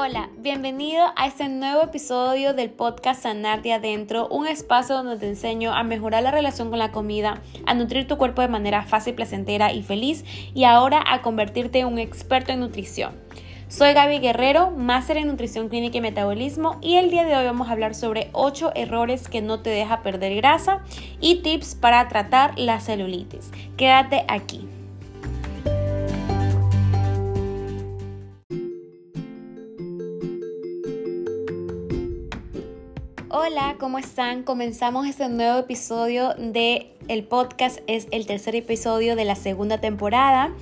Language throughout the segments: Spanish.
Hola, bienvenido a este nuevo episodio del podcast Sanar de Adentro, un espacio donde te enseño a mejorar la relación con la comida, a nutrir tu cuerpo de manera fácil, placentera y feliz y ahora a convertirte en un experto en nutrición. Soy Gaby Guerrero, máster en nutrición clínica y metabolismo y el día de hoy vamos a hablar sobre 8 errores que no te deja perder grasa y tips para tratar la celulitis. Quédate aquí. Hola, ¿cómo están? Comenzamos este nuevo episodio de el podcast. Es el tercer episodio de la segunda temporada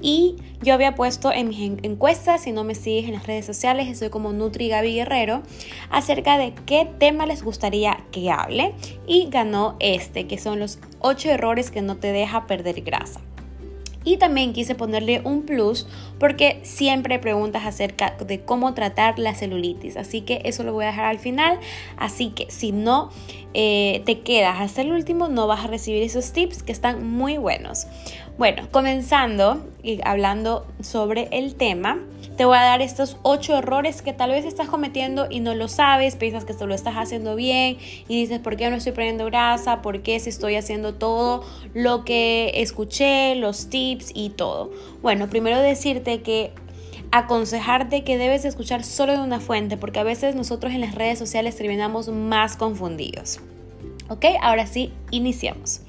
y yo había puesto en mis encuestas, si no me sigues en las redes sociales, estoy como Nutri Gaby Guerrero, acerca de qué tema les gustaría que hable y ganó este, que son los 8 errores que no te deja perder grasa. Y también quise ponerle un plus porque siempre preguntas acerca de cómo tratar la celulitis. Así que eso lo voy a dejar al final. Así que si no eh, te quedas hasta el último, no vas a recibir esos tips que están muy buenos. Bueno, comenzando y hablando sobre el tema, te voy a dar estos ocho errores que tal vez estás cometiendo y no lo sabes, piensas que esto lo estás haciendo bien y dices, ¿por qué no estoy perdiendo grasa? ¿Por qué si estoy haciendo todo lo que escuché, los tips y todo? Bueno, primero decirte que aconsejarte que debes escuchar solo de una fuente, porque a veces nosotros en las redes sociales terminamos más confundidos. ¿Ok? Ahora sí, iniciamos.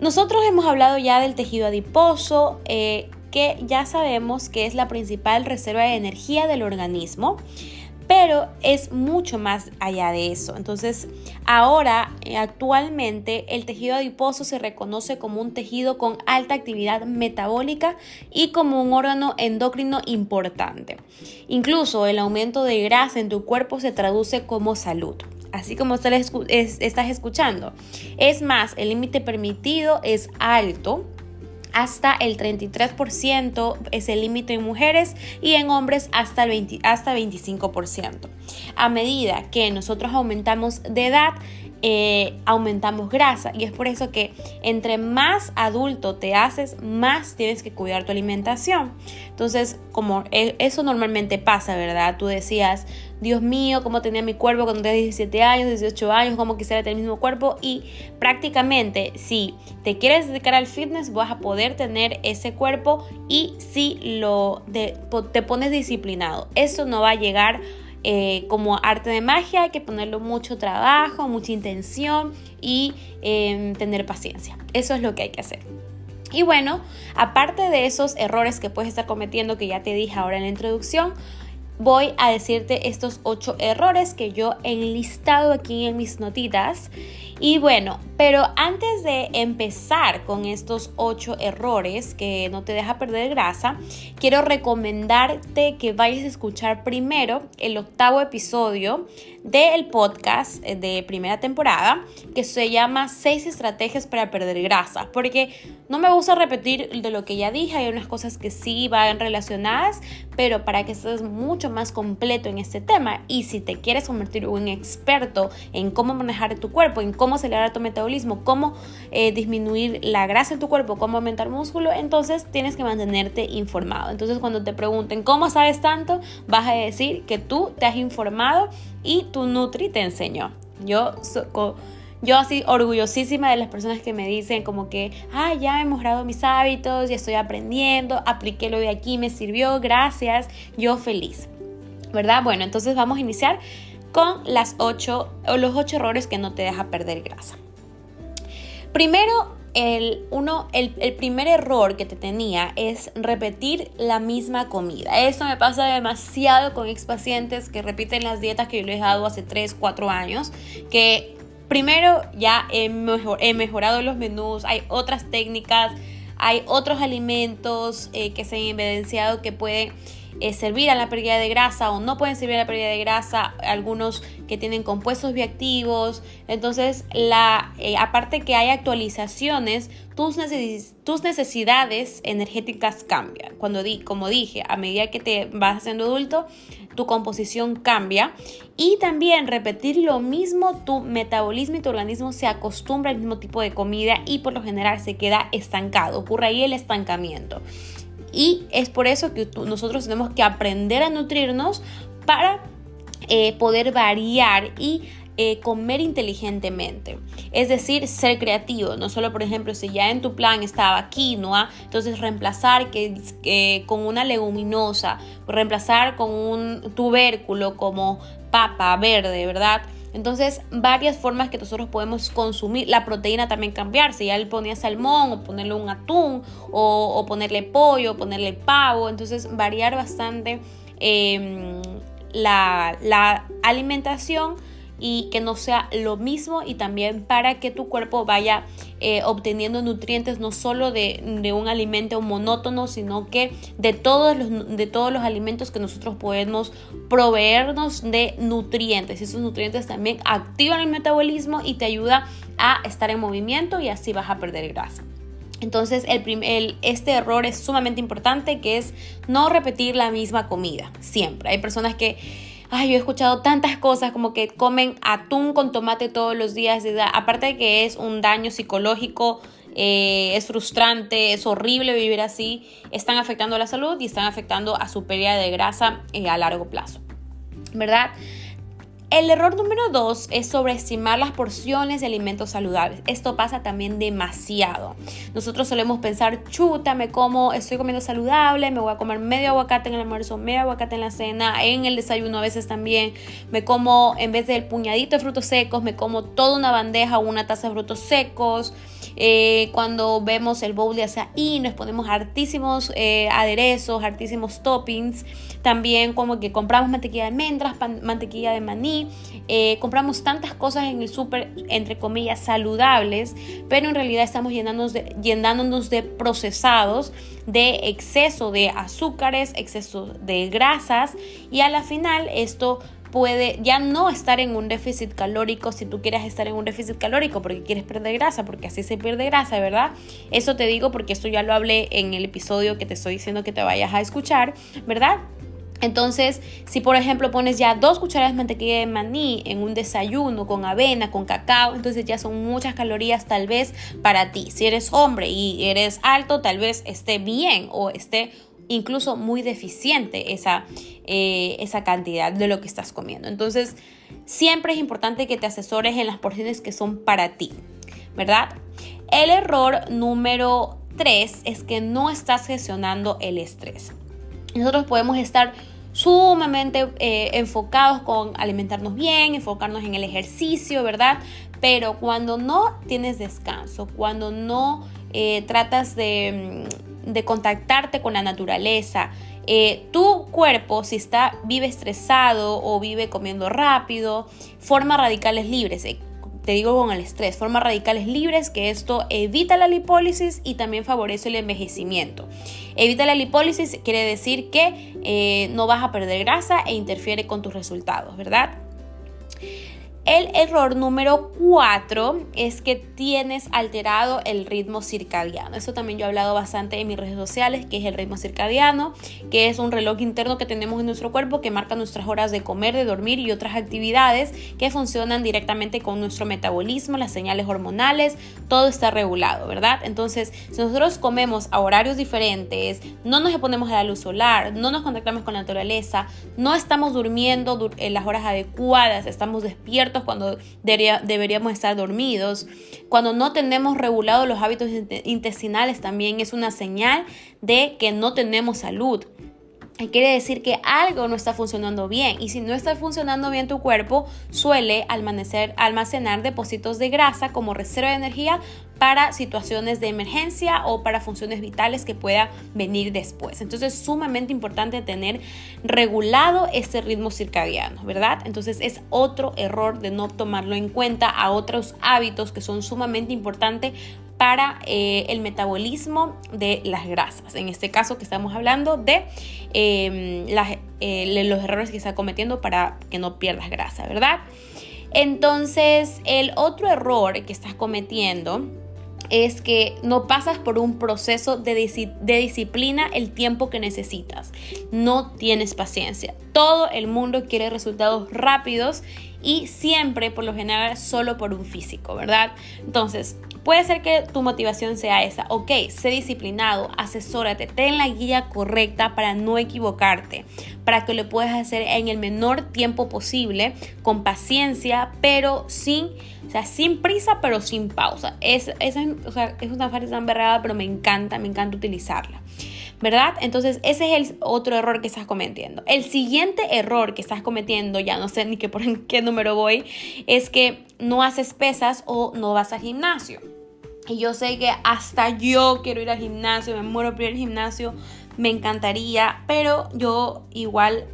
Nosotros hemos hablado ya del tejido adiposo, eh, que ya sabemos que es la principal reserva de energía del organismo, pero es mucho más allá de eso. Entonces, ahora, eh, actualmente, el tejido adiposo se reconoce como un tejido con alta actividad metabólica y como un órgano endocrino importante. Incluso el aumento de grasa en tu cuerpo se traduce como salud así como estás escuchando. Es más, el límite permitido es alto hasta el 33% es el límite en mujeres y en hombres hasta el hasta 25%. A medida que nosotros aumentamos de edad, eh, aumentamos grasa y es por eso que entre más adulto te haces, más tienes que cuidar tu alimentación. Entonces, como e, eso normalmente pasa, ¿verdad? Tú decías, Dios mío, cómo tenía mi cuerpo cuando tenía 17 años, 18 años, cómo quisiera tener el mismo cuerpo y prácticamente si te quieres dedicar al fitness vas a poder tener ese cuerpo y si lo te pones disciplinado. Eso no va a llegar eh, como arte de magia hay que ponerlo mucho trabajo, mucha intención y em, tener paciencia. Eso es lo que hay que hacer. Y bueno, aparte de esos errores que puedes estar cometiendo que ya te dije ahora en la introducción, voy a decirte estos ocho errores que yo he enlistado aquí en mis notitas. Y bueno, pero antes de empezar con estos ocho errores que no te deja perder grasa, quiero recomendarte que vayas a escuchar primero el octavo episodio del podcast eh, de primera temporada que se llama 6 estrategias para perder grasa, porque no me gusta repetir de lo que ya dije, hay unas cosas que sí van relacionadas, pero para que estés mucho más completo en este tema y si te quieres convertir en un experto en cómo manejar tu cuerpo, en cómo acelerar tu metabolismo, cómo eh, disminuir la grasa en tu cuerpo, cómo aumentar músculo, entonces tienes que mantenerte informado. Entonces cuando te pregunten cómo sabes tanto, vas a decir que tú te has informado y tu Nutri te enseñó. Yo yo así orgullosísima de las personas que me dicen como que, ah, ya he mejorado mis hábitos, ya estoy aprendiendo, apliqué lo de aquí, me sirvió, gracias, yo feliz. ¿Verdad? Bueno, entonces vamos a iniciar con las ocho, o los ocho errores que no te deja perder grasa. Primero, el, uno, el, el, primer error que te tenía es repetir la misma comida. Eso me pasa demasiado con ex pacientes que repiten las dietas que yo les he dado hace 3, 4 años, que primero ya he, mejorado los menús, hay otras técnicas, hay otros alimentos eh, que se han evidenciado que pueden eh, servir a la pérdida de grasa o no pueden servir a la pérdida de grasa, algunos que tienen compuestos bioactivos. Entonces, la, eh, aparte que hay actualizaciones, tus, tus necesidades energéticas cambian. Cuando di como dije, a medida que te vas haciendo adulto, tu composición cambia y también repetir lo mismo, tu metabolismo y tu organismo se acostumbra al mismo tipo de comida y por lo general se queda estancado, ocurre ahí el estancamiento. Y es por eso que nosotros tenemos que aprender a nutrirnos para eh, poder variar y eh, comer inteligentemente. Es decir, ser creativo. No solo, por ejemplo, si ya en tu plan estaba quinoa, entonces reemplazar que, con una leguminosa, reemplazar con un tubérculo como papa verde, ¿verdad? Entonces, varias formas que nosotros podemos consumir. La proteína también cambiar. Si ya le ponía salmón, o ponerle un atún, o, ponerle pollo, o ponerle pavo. Entonces, variar bastante em, la, la alimentación y que no sea lo mismo y también para que tu cuerpo vaya eh, obteniendo nutrientes no solo de, un alimento monótono, sino que de todos, los, de todos los alimentos que nosotros podemos proveernos de nutrientes. Esos nutrientes también activan el metabolismo y te ayuda a estar en movimiento y así vas a perder grasa. Entonces, el, este error es sumamente importante, que es no repetir la misma comida, siempre. Hay personas que ay, yo he escuchado tantas cosas como que comen atún con tomate todos los días. Aparte de que es un daño psicológico, eh, es frustrante, es horrible vivir así, están afectando a la salud y están afectando a su pérdida de grasa eh, a largo plazo. ¿Verdad? El error número dos es sobreestimar las porciones de alimentos saludables. Esto pasa también demasiado. Nosotros solemos pensar, chuta, me como, estoy comiendo saludable, me voy a comer medio aguacate en el almuerzo, medio aguacate en la cena, en el desayuno a veces también. Me como, en vez del puñadito de frutos secos, me como toda una bandeja o una taza de frutos secos. Eh, cuando vemos el bowl de y nos ponemos hartísimos eh, aderezos, hartísimos toppings. También como que compramos mantequilla de almendras, mantequilla de maní. Eh, compramos tantas cosas en el súper, entre comillas, saludables, pero en realidad estamos llenándonos de, llenándonos de procesados, de exceso de azúcares, exceso de grasas y a la final esto puede ya no estar en un déficit calórico si tú quieres estar en un déficit calórico porque quieres perder grasa, porque así se pierde grasa, ¿verdad? Eso te digo porque esto ya lo hablé en el episodio que te estoy diciendo que te vayas a escuchar, ¿verdad? Entonces, si por ejemplo pones ya dos cucharadas de mantequilla de maní en un desayuno con avena, con cacao, entonces ya son muchas calorías tal vez para ti. Si eres hombre y eres alto, tal vez esté bien o esté incluso muy deficiente esa, eh, esa cantidad de lo que estás comiendo. Entonces, siempre es importante que te asesores en las porciones que son para ti, ¿verdad? El error número 3 es que no estás gestionando el estrés. Nosotros podemos estar sumamente eh, enfocados con alimentarnos bien, enfocarnos en el ejercicio, ¿verdad? Pero cuando no tienes descanso, cuando no eh, tratas de mm, de contactarte con la naturaleza. Eh, tu cuerpo, si está, vive estresado o vive comiendo rápido, forma radicales libres. Te digo con el estrés, forma radicales libres que esto evita la lipólisis y también favorece el envejecimiento. Evita la lipólisis quiere decir que eh, no vas a perder grasa e interfiere con tus resultados, ¿verdad? El error número 4 es que tienes alterado el ritmo circadiano. Eso también yo he hablado bastante en mis redes sociales, que es el ritmo circadiano, que es un reloj interno que tenemos en nuestro cuerpo que marca nuestras horas de comer, de dormir y otras actividades que funcionan directamente con nuestro metabolismo, las señales hormonales, todo está regulado, ¿verdad? Entonces, si nosotros comemos a horarios diferentes, no nos exponemos a la luz solar, no nos contactamos con la naturaleza, no estamos durmiendo en las horas adecuadas, estamos despiertos, cuando deberíamos estar dormidos. Cuando no tenemos regulados los hábitos intestinales también es una señal de que no tenemos salud quiere decir que algo no está funcionando bien y si no está funcionando bien tu cuerpo suele almacenar depósitos de grasa como reserva de energía para situaciones de emergencia o para funciones vitales que pueda venir después. Entonces es sumamente importante tener regulado ese ritmo circadiano, ¿verdad? Entonces es otro error de no tomarlo en cuenta a otros hábitos que son sumamente importantes para eh, el metabolismo de las grasas. En este caso que estamos hablando de em, eh, los errores que está cometiendo para que no pierdas grasa, ¿verdad? Entonces, el otro error que estás cometiendo es que no pasas por un proceso de, de, disciplina el tiempo que necesitas. No tienes paciencia. Todo el mundo quiere resultados rápidos y siempre, por lo general, solo por un físico, ¿verdad? Entonces, Puede ser que tu motivación sea esa. Ok, sé disciplinado, asesórate, ten la guía correcta para no equivocarte, para que lo puedas hacer en el menor tiempo posible, con paciencia, pero sin, o sea, sin prisa, pero sin pausa. Es, es, es una frase tan berrada, pero me encanta, me encanta utilizarla. ¿Verdad? Entonces ese es el otro error que estás cometiendo. El siguiente error que estás cometiendo, ya no sé ni qué por qué número voy, es que no haces pesas o no vas al gimnasio. Y yo sé que hasta yo quiero ir al gimnasio, me muero por ir al gimnasio, me encantaría, pero yo igual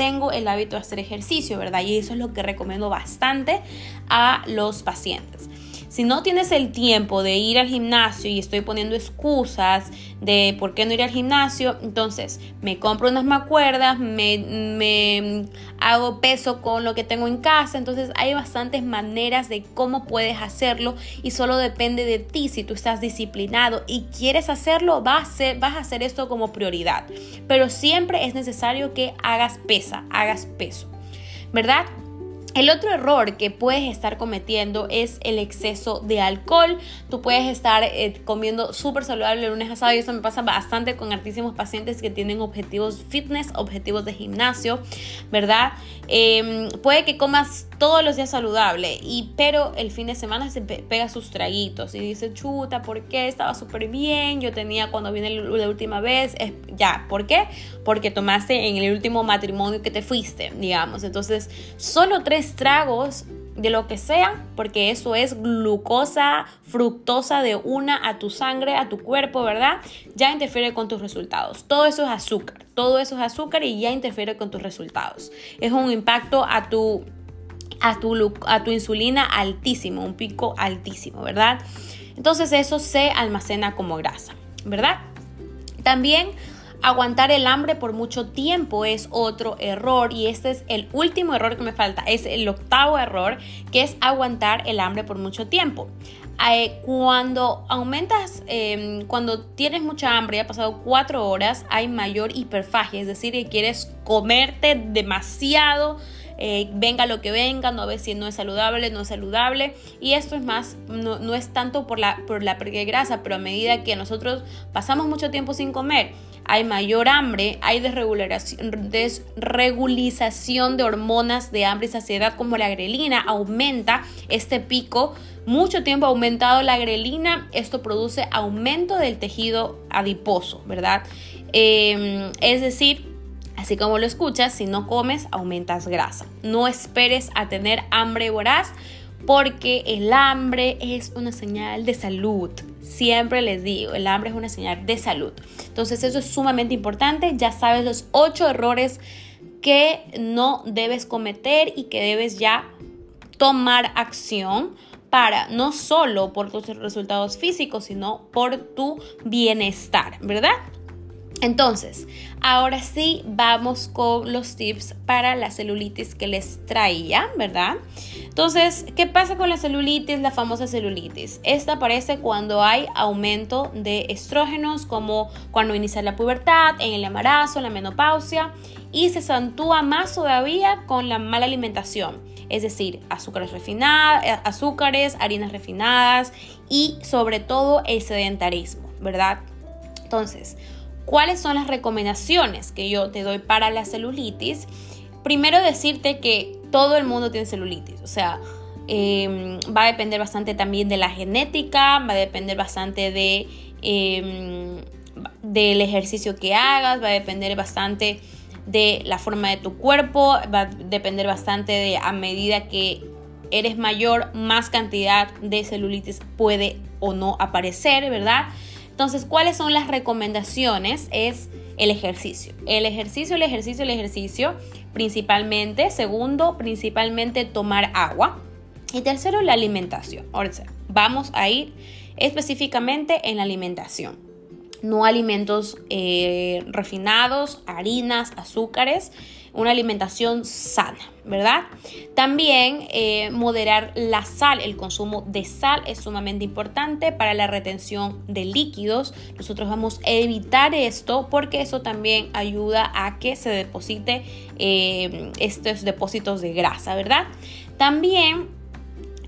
tengo el hábito de hacer ejercicio, ¿verdad? Y eso es lo que recomiendo bastante a los pacientes. Si no tienes el tiempo de ir al gimnasio y estoy poniendo excusas de por qué no ir al gimnasio, entonces me compro unas macuerdas, me, me hago peso con lo que tengo en casa, entonces hay bastantes maneras de cómo puedes hacerlo y solo depende de ti si tú estás disciplinado y quieres hacerlo, vas a hacer, vas a hacer esto como prioridad, pero siempre es necesario que hagas pesa, hagas peso, ¿verdad? El otro error que puedes estar cometiendo es el exceso de alcohol. Tú puedes estar eh, comiendo súper saludable el lunes a y eso me pasa bastante con altísimos pacientes que tienen objetivos fitness, objetivos de gimnasio, ¿verdad? Em, puede que comas todos los días saludable, y, pero el fin de semana se pega sus traguitos y dice, chuta, ¿por qué? Estaba súper bien, yo tenía cuando vine la última vez, ya, ¿por qué? Porque tomaste en el último matrimonio que te fuiste, digamos. Entonces, solo tres tragos de lo que sea, porque eso es glucosa, fructosa de una a tu sangre, a tu cuerpo, ¿verdad? Ya interfiere con tus resultados. Todo eso es azúcar, todo eso es azúcar y ya interfiere con tus resultados. Es un impacto a tu a tu, a tu insulina altísimo, un pico altísimo, ¿verdad? Entonces eso se almacena como grasa, ¿verdad? También aguantar el hambre por mucho tiempo es otro error y este es el último error que me falta, es el octavo error que es aguantar el hambre por mucho tiempo. Eh, cuando aumentas, em, cuando tienes mucha hambre y ha pasado cuatro horas, hay mayor hiperfagia, es decir, que quieres comerte demasiado eh, venga lo que venga, no ves si no es saludable, no es saludable. Y esto es más, no, es tanto por la, por la pérdida de grasa, pero a medida que nosotros pasamos mucho tiempo sin comer, hay mayor hambre, hay desregulización de hormonas de hambre y saciedad como la grelina, aumenta este pico. Mucho tiempo aumentado la grelina, esto produce aumento del tejido adiposo, ¿verdad? Em, es decir, Así como lo escuchas, si no comes, aumentas grasa. No esperes a tener hambre voraz porque el hambre es una señal de salud. Siempre les digo, el hambre es una señal de salud. Entonces eso es sumamente importante. Ya sabes los ocho errores que no debes cometer y que debes ya tomar acción para no solo por tus resultados físicos, sino por tu bienestar, ¿verdad? Entonces, ahora sí vamos con los tips para la celulitis que les traía, ¿verdad? Entonces, ¿qué pasa con la celulitis, la famosa celulitis? Esta aparece cuando hay aumento de estrógenos, como cuando inicia la pubertad, en el embarazo, la menopausia, y se acentúa más todavía con la mala alimentación, es decir, azúcares refinadas, eh, azúcares, harinas refinadas y sobre todo el sedentarismo, ¿verdad? Entonces, ¿Cuáles son las recomendaciones que yo te doy para la celulitis? Primero decirte que todo el mundo tiene celulitis, o sea, em, va a depender bastante también de la genética, va a depender bastante de, em, del ejercicio que hagas, va a depender bastante de la forma de tu cuerpo, va a depender bastante de a medida que eres mayor, más cantidad de celulitis puede o no aparecer, ¿verdad? Entonces, ¿cuáles son las recomendaciones? Es el ejercicio. El ejercicio, el ejercicio, el ejercicio, principalmente. Segundo, principalmente tomar agua. Y tercero, la alimentación. Ahora, vamos a ir específicamente en la alimentación. No alimentos eh, refinados, harinas, azúcares una alimentación sana, ¿verdad? También eh, moderar la sal, el consumo de sal es sumamente importante para la retención de líquidos. Nosotros vamos a evitar esto porque eso también ayuda a que se deposite eh, estos depósitos de grasa, ¿verdad? También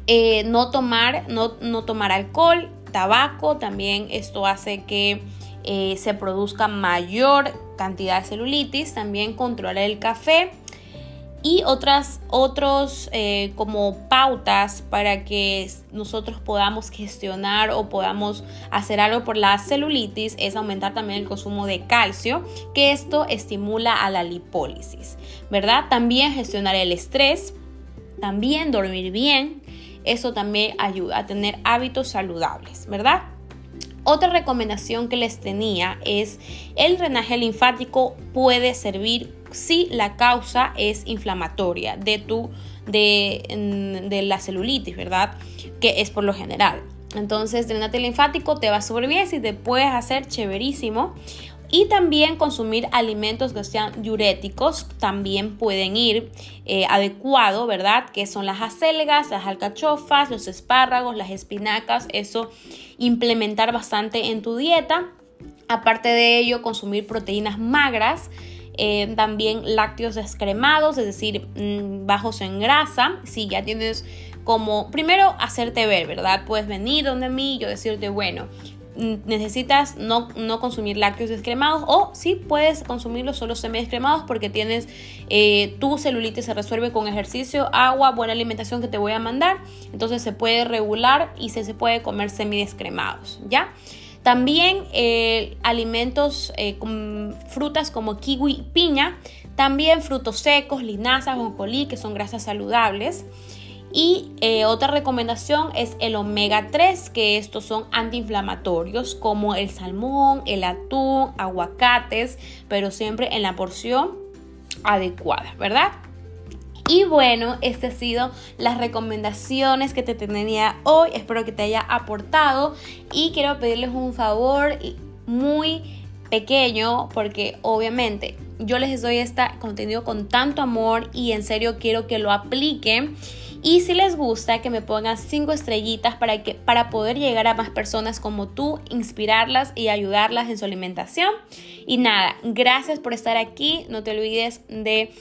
eh, no, tomar, no, no tomar alcohol, tabaco, también esto hace que eh, se produzca mayor cantidad de celulitis, también controlar el café y otras otros eh, como pautas para que nosotros podamos gestionar o podamos hacer algo por la celulitis es aumentar también el consumo de calcio que esto estimula a la lipólisis verdad también gestionar el estrés también dormir bien eso también ayuda a tener hábitos saludables verdad otra recomendación que les tenía es el drenaje linfático puede servir si la causa es inflamatoria de tu de, de la celulitis, ¿verdad? Que es por lo general. Entonces, drenate linfático te va súper bien si te puedes hacer chéverísimo. Y también consumir alimentos que sean diuréticos también pueden ir eh, adecuado, ¿verdad? Que son las acelgas, las alcachofas, los espárragos, las espinacas. Eso implementar bastante en tu dieta. Aparte de ello, consumir proteínas magras. Eh, también lácteos descremados, es decir, mm, bajos en grasa. Si ya tienes como, primero hacerte ver, ¿verdad? Puedes venir donde mí y yo decirte, bueno, necesitas no, consumir lácteos descremados o sí puedes consumirlos solo semidescremados porque tienes eh, tu celulitis se resuelve con ejercicio, agua, buena alimentación que te voy a mandar. Entonces se puede regular y se, se puede comer semidescremados, ¿ya? También eh, alimentos eh, con frutas como kiwi piña, también frutos secos, linazas, jonjolí, que son grasas saludables. Y eh, otra recomendación es el omega 3, que estos son antiinflamatorios como el salmón, el atún, aguacates, pero siempre en la porción adecuada, ¿verdad? Y bueno, estas han sido las recomendaciones que te tenía hoy. Espero que te haya aportado y quiero pedirles un favor muy pequeño porque obviamente yo les doy este contenido con tanto amor y en serio quiero que lo apliquen y si les gusta, que me pongan cinco estrellitas para, que, para poder llegar a más personas como tú, inspirarlas y ayudarlas en su alimentación. Y nada, gracias por estar aquí. No te olvides de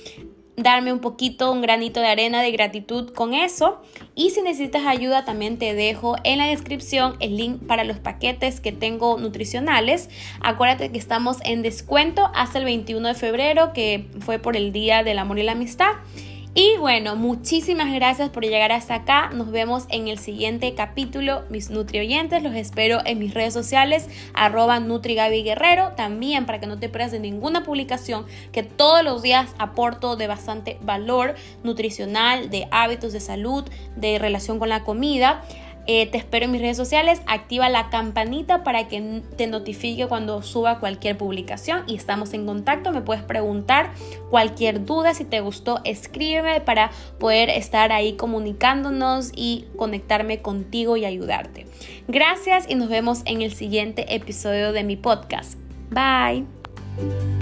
darme un poquito, un granito de arena de gratitud con eso. Y si necesitas ayuda, también te dejo en la descripción el link para los paquetes que tengo nutricionales. Acuérdate que estamos en descuento hasta el 21 de febrero, que fue por el Día del Amor y la Amistad. Y bueno, muchísimas gracias por llegar hasta acá. Nos vemos en el siguiente capítulo, mis nutrioyentes. Los espero en mis redes sociales, arroba Guerrero. También para que no te pierdas de ninguna publicación que todos los días aporto de bastante valor nutricional, de hábitos de salud, de relación con la comida. Eh, te espero en mis redes sociales, activa la campanita para que te notifique cuando suba cualquier publicación y estamos en contacto. Me puedes preguntar cualquier duda, si te gustó, escríbeme para poder estar ahí comunicándonos y conectarme contigo y ayudarte. Gracias y nos vemos en el siguiente episodio de mi podcast. Bye.